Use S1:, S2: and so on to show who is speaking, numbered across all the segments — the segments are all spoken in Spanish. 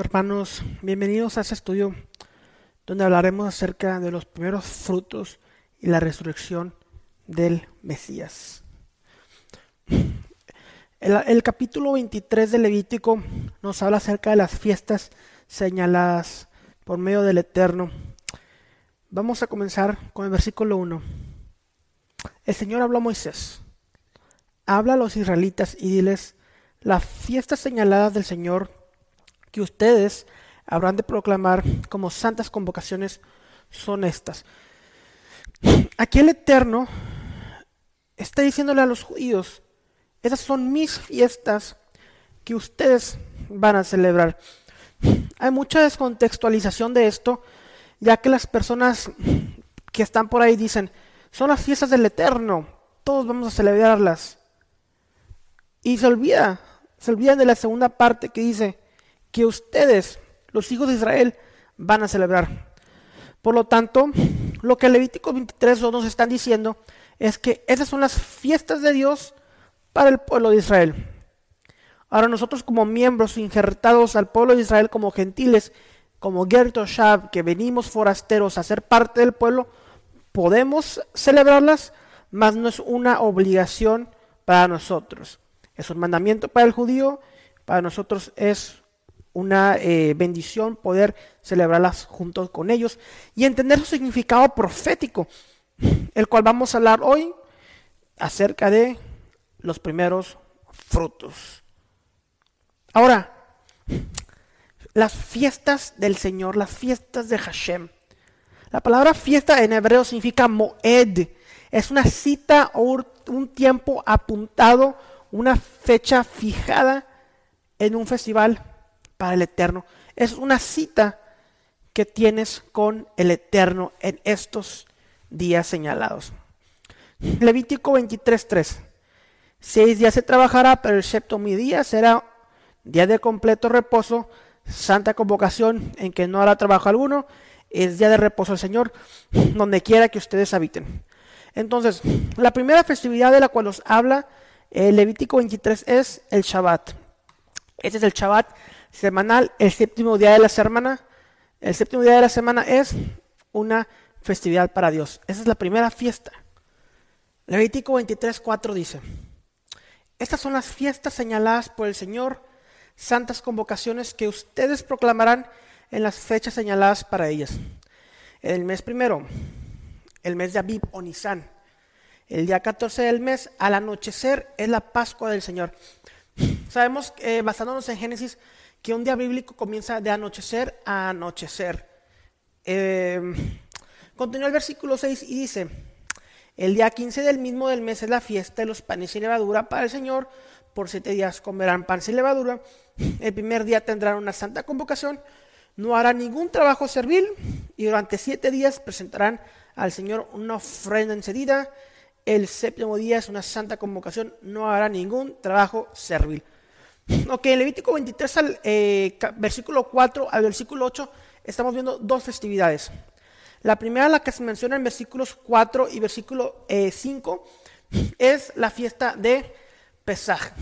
S1: Hermanos, bienvenidos a este estudio donde hablaremos acerca de los primeros frutos y la resurrección del Mesías. El, el, capítulo 23 de Levítico nos habla acerca de las fiestas señaladas por medio del Eterno. Vamos a comenzar con el versículo 1. El Señor habló a Moisés, habla a los israelitas y diles, las fiestas señaladas del Señor que ustedes habrán de proclamar como santas convocaciones son estas. Aquí el Eterno está diciéndole a los judíos, esas son mis fiestas que ustedes van a celebrar. Hay mucha descontextualización de esto, ya que las personas que están por ahí dicen, son las fiestas del Eterno, todos vamos a celebrarlas. Y se olvida, se olvida de la segunda parte que dice, que ustedes, los hijos de Israel, van a celebrar. Por lo tanto, lo que Levítico 23 nos están diciendo es que esas son las fiestas de Dios para el pueblo de Israel. Ahora nosotros como miembros injertados al pueblo de Israel como gentiles, como Gertoshab, que venimos forasteros a ser parte del pueblo, podemos celebrarlas, mas no es una obligación para nosotros. Es un mandamiento para el judío, para nosotros es una eh, bendición poder celebrarlas juntos con ellos y entender su significado profético, el cual vamos a hablar hoy acerca de los primeros frutos. Ahora, las fiestas del Señor, las fiestas de Hashem. La palabra fiesta en hebreo significa moed. Es una cita o un tiempo apuntado, una fecha fijada en un festival para el Eterno. Es una cita que tienes con el Eterno en estos días señalados. Levítico 23:3. Seis días se trabajará, pero excepto mi día será día de completo reposo, santa convocación en que no hará trabajo alguno, es día de reposo al Señor, donde quiera que ustedes habiten. Entonces, la primera festividad de la cual nos habla el Levítico 23 es el Shabbat. Este es el Shabbat semanal, el séptimo día de la semana. El séptimo día de la semana es una festividad para Dios. Esa es la primera fiesta. Levítico 23:4 dice, estas son las fiestas señaladas por el Señor, santas convocaciones que ustedes proclamarán en las fechas señaladas para ellas. El mes primero, el mes de Abib o Nisan, el día 14 del mes, al anochecer, es la Pascua del Señor. Sabemos, eh, basándonos en Génesis, que un día bíblico comienza de anochecer a anochecer. Em, continúa el versículo 6 y dice, el día 15 del mismo del mes es la fiesta de los panes y levadura para el Señor. Por siete días comerán pan y levadura. El primer día tendrán una santa convocación. No harán ningún trabajo servil y durante siete días presentarán al Señor una ofrenda encendida. El séptimo día es una santa convocación. No hará ningún trabajo servil. Ok, Levítico 23, al, eh, versículo 4 al versículo 8, estamos viendo dos festividades. La primera, la que se menciona en versículos 4 y versículo 5, eh, es la fiesta de Pesaj.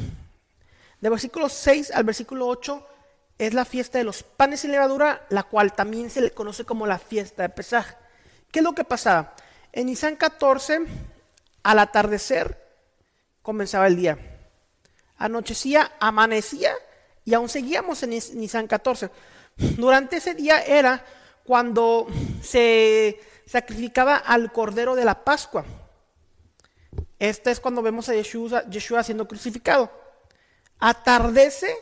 S1: De versículo 6 al versículo 8 es la fiesta de los panes y levadura, la cual también se le conoce como la fiesta de Pesaj. ¿Qué es lo que pasaba? En Nisan 14, al atardecer, comenzaba el día anochecía, amanecía y aún seguíamos en Nisan 14. Durante ese día era cuando se sacrificaba al cordero de la Pascua. Este es cuando vemos a Yeshua, siendo crucificado. Atardece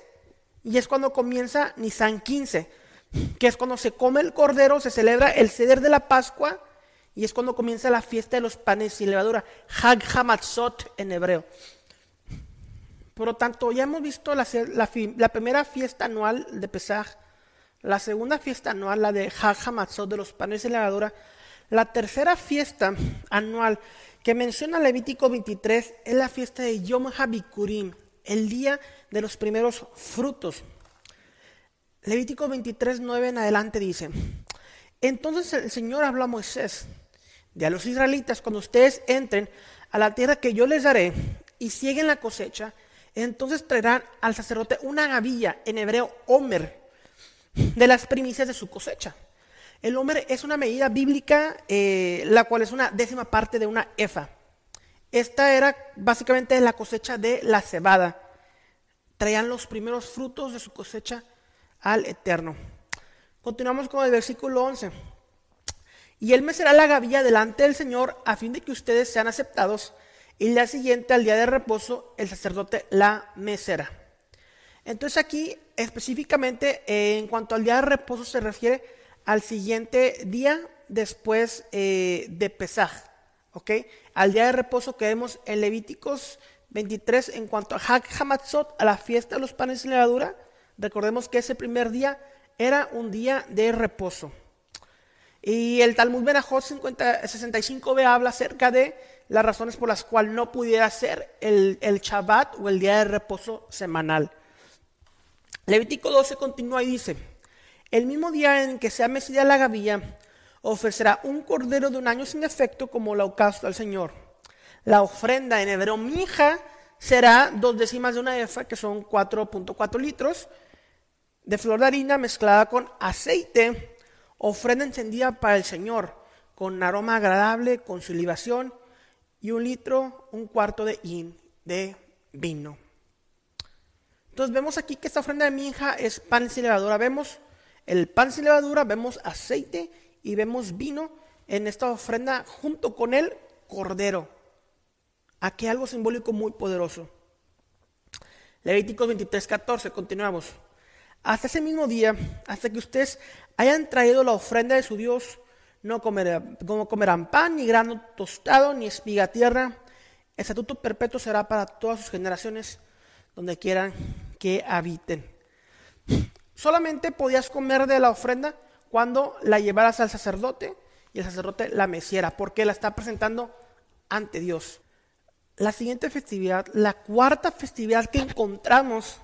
S1: y es cuando comienza Nisan 15, que es cuando se come el cordero, se celebra el ceder de la Pascua y es cuando comienza la fiesta de los panes y levadura, Hag Hamatzot en hebreo. Por lo tanto, ya hemos visto la, primera fiesta anual de Pesaj, la segunda fiesta anual, la de Hag de los panes de levadura, la tercera fiesta anual que menciona Levítico 23 es la fiesta de Yom HaBikurim, el día de los primeros frutos. Levítico 23, 9 en adelante dice, entonces el Señor habló a Moisés, de a los israelitas, cuando ustedes entren a la tierra que yo les daré y siguen la cosecha, entonces traerán al sacerdote una gavilla, en hebreo Omer, de las primicias de su cosecha. El homer es una medida bíblica, eh, la cual es una décima parte de una efa. Esta era básicamente la cosecha de la cebada. Traían los primeros frutos de su cosecha al Eterno. Continuamos con el versículo 11. Y él me será la gavilla delante del Señor a fin de que ustedes sean aceptados. Y la siguiente, al día de reposo, el sacerdote la mesera. Entonces aquí específicamente en cuanto al día de reposo se refiere al siguiente día después eh, de Pesaj, ¿ok? Al día de reposo que vemos en Levíticos 23 en cuanto a Hag Hamatzot, a la fiesta de los panes sin levadura. Recordemos que ese primer día era un día de reposo. Y el Talmud Benajot 65b habla acerca de las razones por las cuales no pudiera ser el, el Shabbat o el día de reposo semanal. Levítico 12 continúa y dice, el mismo día en que sea mesida la gavilla, ofrecerá un cordero de un año sin efecto como holocausto al Señor. La ofrenda en hebreo mija será dos décimas de una efa, que son 4.4 litros, de flor de harina mezclada con aceite, ofrenda encendida para el Señor, con aroma agradable, con su libación, y un litro, un cuarto de in de vino. Entonces vemos aquí que esta ofrenda de minja es pan sin levadura. Vemos el pan sin levadura, vemos aceite y vemos vino en esta ofrenda junto con el cordero. Aquí algo simbólico muy poderoso. Levíticos 23, 14, continuamos. Hasta ese mismo día, hasta que ustedes hayan traído la ofrenda de su Dios, no comerán, comerán pan, ni grano tostado, ni espiga tierra. El estatuto perpetuo será para todas sus generaciones, donde quieran que habiten. Solamente podías comer de la ofrenda cuando la llevaras al sacerdote y el sacerdote la meciera, porque la está presentando ante Dios. La siguiente festividad, la cuarta festividad que encontramos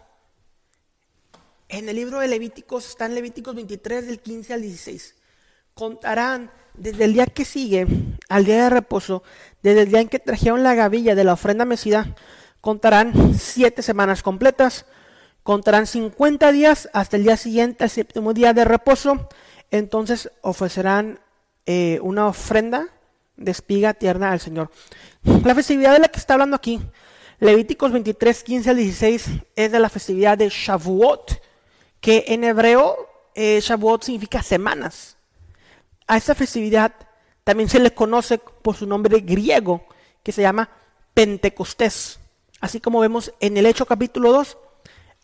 S1: en el libro de Levíticos, está en Levíticos 23 del 15 al 16. Contarán desde el día que sigue al día de reposo, desde el día en que trajeron la gavilla de la ofrenda mecida, contarán siete semanas completas Contarán 50 días hasta el día siguiente, el séptimo día de reposo. Entonces ofrecerán eh, una ofrenda de espiga tierna al Señor. La festividad de la que está hablando aquí, Levíticos 23, 15 al 16, es de la festividad de Shavuot, que en hebreo eh, Shavuot significa semanas. A esta festividad también se le conoce por su nombre griego, que se llama Pentecostés. Así como vemos en el Hecho capítulo 2,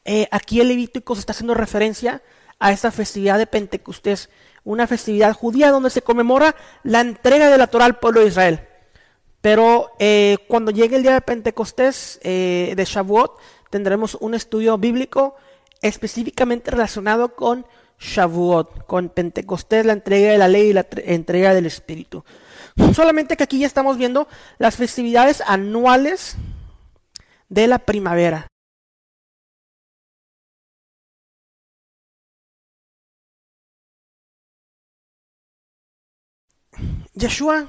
S1: eh, aquí el Levítico se está haciendo referencia a esta festividad de Pentecostés, una festividad judía donde se conmemora la entrega de la Torah al pueblo de Israel. Pero eh, cuando llegue el día de Pentecostés, eh, de Shavuot, tendremos un estudio bíblico específicamente relacionado con Shavuot, con Pentecostés, la entrega de la ley y la entrega del Espíritu. Solamente que aquí ya estamos viendo las festividades anuales de la primavera. Yeshua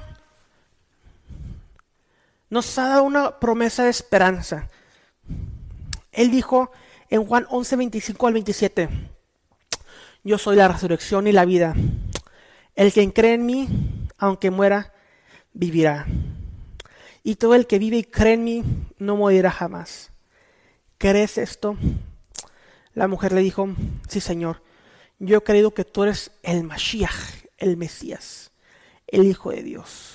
S1: nos ha dado una promesa de esperanza. Él dijo en Juan 11, 25 al 27, yo soy la resurrección y la vida. El que cree en mí, aunque muera, vivirá. Y todo el que vive y cree en mí, no morirá jamás. ¿Crees esto? La mujer le dijo, sí Señor, yo he creído que tú eres el Mashiach, el Mesías el Hijo de Dios,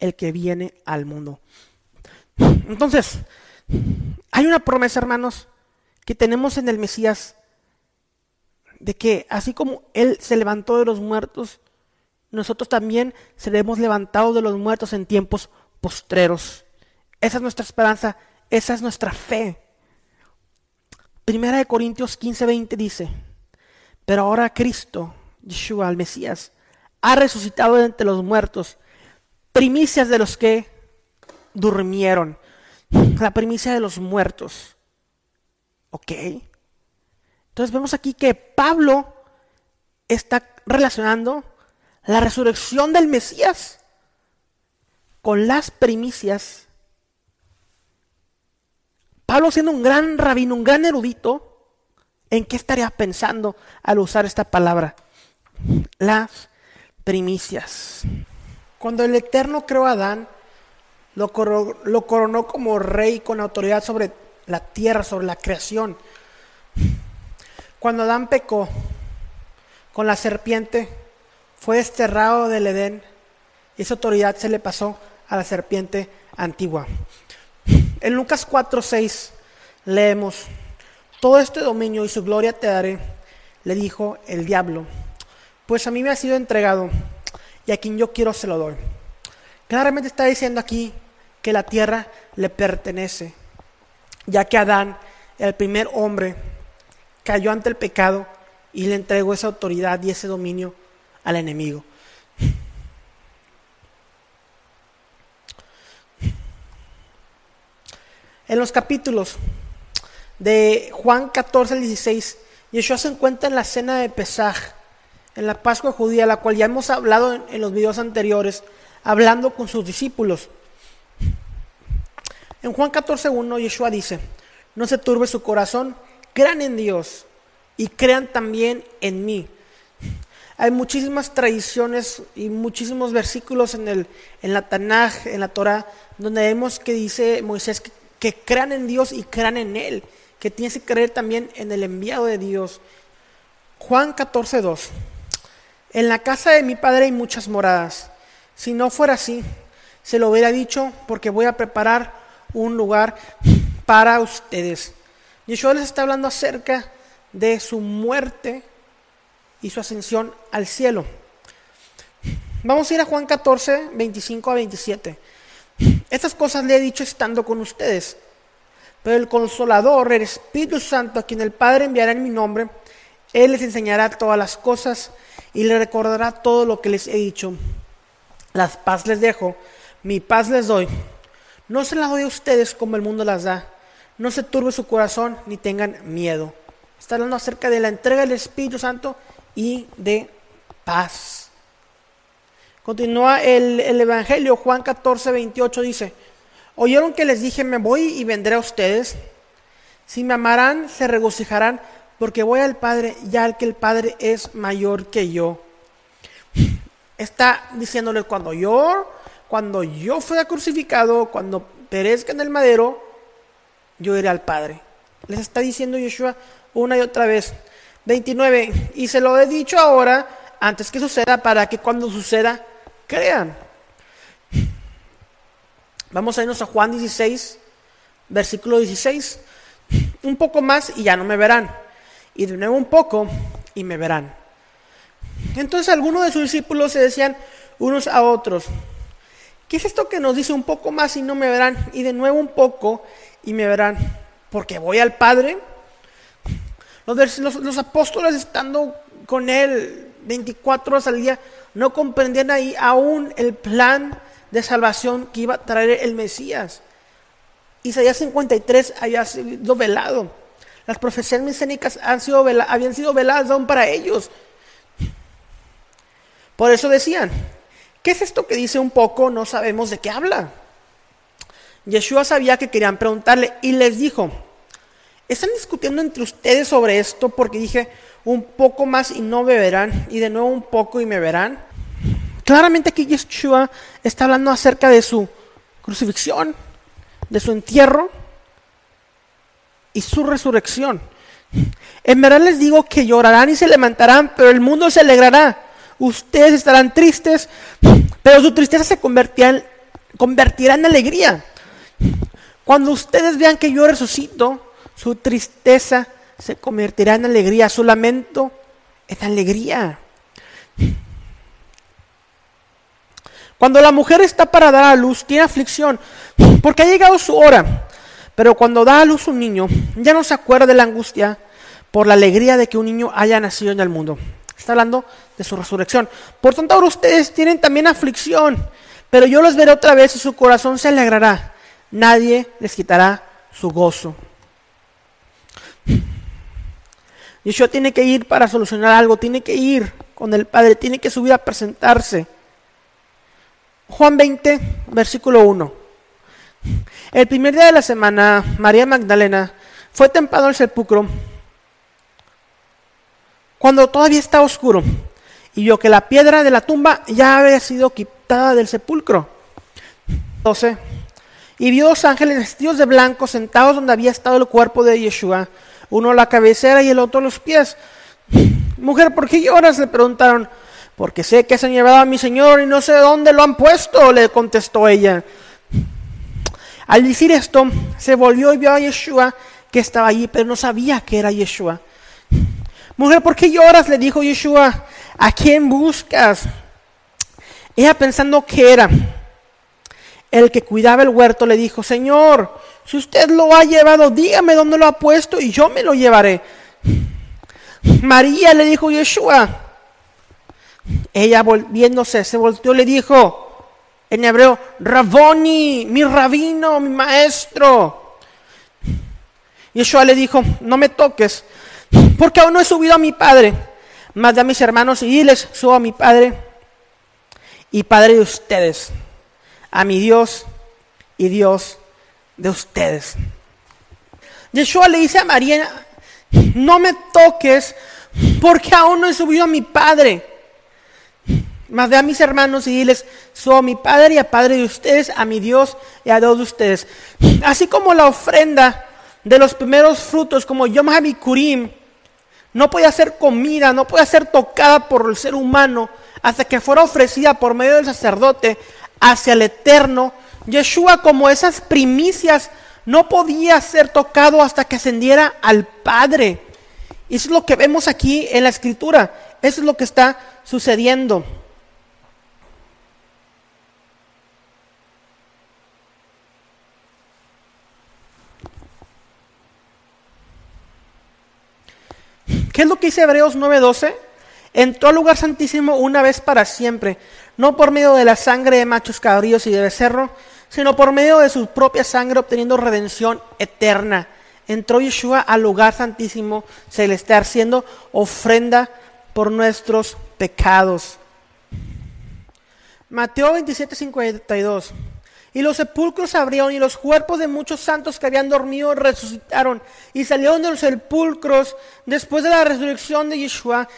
S1: el que viene al mundo. Entonces, hay una promesa, hermanos, que tenemos en el Mesías, de que así como Él se levantó de los muertos, nosotros también seremos levantados de los muertos en tiempos postreros. Esa es nuestra esperanza, esa es nuestra fe. Primera de Corintios 15, 20 dice, pero ahora Cristo, Yeshua, el Mesías, ha resucitado de entre los muertos, primicias de los que durmieron, la primicia de los muertos. ¿Ok? Entonces vemos aquí que Pablo está relacionando la resurrección del Mesías con las primicias. Pablo siendo un gran rabino, un gran erudito, ¿En qué estaría pensando al usar esta palabra? Las primicias. Cuando el Eterno creó a Adán, lo, coronó como rey con autoridad sobre la tierra, sobre la creación. Cuando Adán pecó con la serpiente, fue desterrado del Edén y esa autoridad se le pasó a la serpiente antigua. En Lucas 4:6 leemos, todo este dominio y su gloria te daré, le dijo el diablo, pues a mí me ha sido entregado y a quien yo quiero se lo doy. Claramente está diciendo aquí que la tierra le pertenece, ya que Adán, el primer hombre, cayó ante el pecado y le entregó esa autoridad y ese dominio al enemigo. En los capítulos de Juan 14 al 16, Yeshua se encuentra en la cena de Pesaj, en la Pascua judía, la cual ya hemos hablado en, los videos anteriores, hablando con sus discípulos. En Juan 14.1 Yeshua dice, no se turbe su corazón, crean en Dios y crean también en mí. Hay muchísimas tradiciones y muchísimos versículos en, el, en la Tanaj, en la Torah, donde vemos que dice Moisés que que crean en Dios y crean en Él, que tienes que creer también en el enviado de Dios. Juan 14, 2. En la casa de mi padre hay muchas moradas. Si no fuera así, se lo hubiera dicho porque voy a preparar un lugar para ustedes. Yeshua les está hablando acerca de su muerte y su ascensión al cielo. Vamos a ir a Juan 14, 25 a 27. Estas cosas le he dicho estando con ustedes. Pero el consolador, el Espíritu Santo, a quien el Padre enviará en mi nombre, Él les enseñará todas las cosas y les recordará todo lo que les he dicho. Las paz les dejo, mi paz les doy. No se las doy a ustedes como el mundo las da. No se turbe su corazón ni tengan miedo. Está hablando acerca de la entrega del Espíritu Santo y de paz. Continúa el, Evangelio, Juan 14, 28 dice, oyeron que les dije, me voy y vendré a ustedes. Si me amarán, se regocijarán, porque voy al Padre, ya al que el Padre es mayor que yo. Está diciéndole, cuando yo, cuando yo fuera crucificado, cuando perezca en el madero, yo iré al Padre. Les está diciendo Yeshua una y otra vez. 29. Y se lo he dicho ahora, antes que suceda, para que cuando suceda, crean. Vamos a irnos a Juan 16, versículo 16. Un poco más y ya no me verán. Y de nuevo un poco y me verán. Entonces algunos de sus discípulos se decían unos a otros, ¿qué es esto que nos dice un poco más y no me verán? Y de nuevo un poco y me verán. Porque voy al Padre. Los, apóstoles estando con él 24 horas al día, no comprendían ahí aún el plan de salvación que iba a traer el Mesías. Isaías 53 había sido velado. Las profecías mesiánicas han sido habían sido veladas aún para ellos. Por eso decían, ¿qué es esto que dice un poco? No sabemos de qué habla. Yeshua sabía que querían preguntarle y les dijo, están discutiendo entre ustedes sobre esto porque dije, un poco más y no beberán, y de nuevo un poco y me verán. Claramente aquí Yeshua está hablando acerca de su crucifixión, de su entierro y su resurrección. En verdad les digo que llorarán y se levantarán, pero el mundo se alegrará. Ustedes estarán tristes, pero su tristeza se convertirá en, convertirá en alegría. Cuando ustedes vean que yo resucito, su tristeza se convertirá en alegría, su lamento en alegría. Cuando la mujer está para dar a luz, tiene aflicción, porque ha llegado su hora. Pero cuando da a luz un niño, ya no se acuerda de la angustia por la alegría de que un niño haya nacido en el mundo. Está hablando de su resurrección. Por tanto, ahora ustedes tienen también aflicción, pero yo los veré otra vez y su corazón se alegrará. Nadie les quitará su gozo. Yeshua tiene que ir para solucionar algo, tiene que ir con el Padre, tiene que subir a presentarse. Juan 20, versículo 1. El primer día de la semana, María Magdalena fue templado al sepulcro cuando todavía estaba oscuro, y vio que la piedra de la tumba ya había sido quitada del sepulcro. 12. Y vio dos ángeles vestidos de blanco sentados donde había estado el cuerpo de Yeshua, uno a la cabecera y el otro a los pies. Mujer, ¿por qué lloras? Le preguntaron. Porque sé que se han llevado a mi señor y no sé dónde lo han puesto, le contestó ella. Al decir esto, se volvió y vio a Yeshua que estaba allí, pero no sabía que era Yeshua. Mujer, ¿por qué lloras? Le dijo Yeshua. ¿A quién buscas? Ella pensando que era el que cuidaba el huerto, le dijo, Señor, si usted lo ha llevado, dígame dónde lo ha puesto y yo me lo llevaré. María le dijo Yeshua. Ella volviéndose, se volteó, le dijo en hebreo, Raboni, mi rabino, mi maestro. Yeshua le dijo, no me toques, porque aún no he subido a mi padre más a mis hermanos y les subo a mi Padre y Padre de ustedes, a mi Dios y Dios de ustedes. Yeshua le dice a María, no me toques porque aún no he subido a mi Padre. Más de a mis hermanos y diles, a mi Padre y a Padre de ustedes, a mi Dios y a Dios de ustedes. Así como la ofrenda de los primeros frutos, como Yom HaBikurim, no podía ser comida, no podía ser tocada por el ser humano hasta que fuera ofrecida por medio del sacerdote hacia el eterno. Yeshua, como esas primicias, no podía ser tocado hasta que ascendiera al Padre. Y es lo que vemos aquí en la escritura. Eso es lo que está sucediendo. ¿Qué es lo que dice Hebreos 9:12? Entró al lugar santísimo una vez para siempre, no por medio de la sangre de machos cabríos y de becerro, sino por medio de su propia sangre obteniendo redención eterna. Entró Yeshua al lugar santísimo celestial, siendo ofrenda por nuestros pecados. Mateo 27:52. Y los sepulcros se abrieron y los cuerpos de muchos santos que habían dormido resucitaron. Y salieron de los sepulcros después de la resurrección de Yeshua,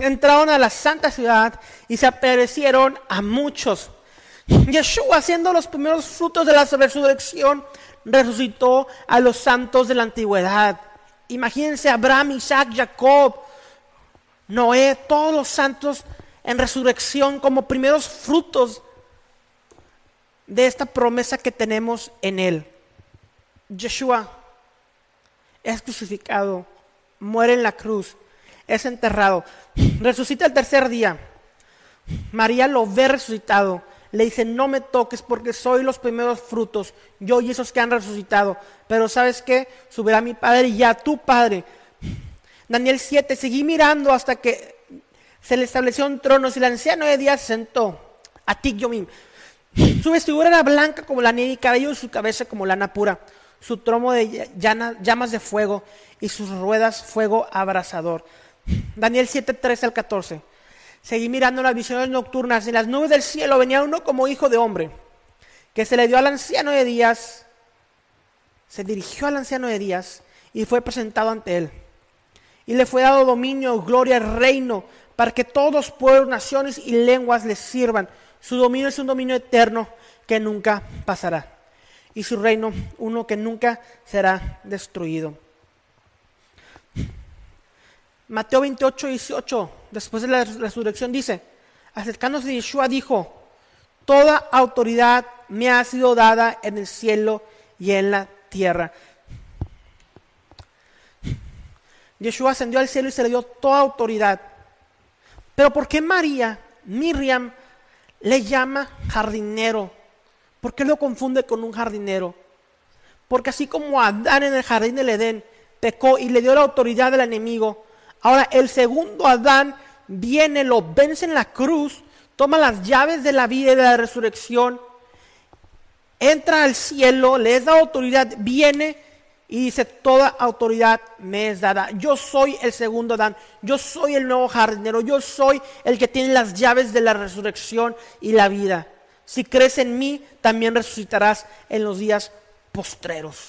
S1: entraron a la santa ciudad y se aparecieron a muchos. Yeshua, siendo los primeros frutos de la resurrección, resucitó a los santos de la antigüedad. Imagínense Abraham, Isaac, Jacob, Noé, todos los santos en resurrección como primeros frutos de esta promesa que tenemos en Él. Yeshua es crucificado, muere en la cruz, es enterrado, resucita el tercer día. María lo ve resucitado. Le dice, no me toques porque soy los primeros frutos, yo y esos que han resucitado. Pero sabes qué, subirá mi Padre y ya tu Padre. Daniel 7, seguí mirando hasta que se le estableció un trono y el anciano de se sentó. A ti, yo mismo. Su vestidura era blanca como la nieve y cabello de su cabeza como lana pura. Su tromo de llamas de fuego y sus ruedas fuego abrasador. Daniel 7, 13 al 14. Seguí mirando las visiones nocturnas. En las nubes del cielo venía uno como hijo de hombre, que se le dio al anciano de días, se dirigió al anciano de días y fue presentado ante él. Y le fue dado dominio, gloria, reino, para que todos pueblos, naciones y lenguas le sirvan. Su dominio es un dominio eterno que nunca pasará. Y su reino, uno que nunca será destruido. Mateo 28, 18, después de la resurrección, dice, acercándose Yeshua, dijo, toda autoridad me ha sido dada en el cielo y en la tierra. Yeshua ascendió al cielo y se le dio toda autoridad. Pero ¿por qué María, Miriam, le llama jardinero. ¿Por qué lo confunde con un jardinero? Porque así como Adán en el jardín del Edén pecó y le dio la autoridad al enemigo, ahora el segundo Adán viene, lo vence en la cruz, toma las llaves de la vida y de la resurrección, entra al cielo, le da autoridad, viene y dice, toda autoridad me es dada. Yo soy el segundo Adán, yo soy el nuevo jardinero, yo soy el que tiene las llaves de la resurrección y la vida. Si crees en mí, también resucitarás en los días postreros.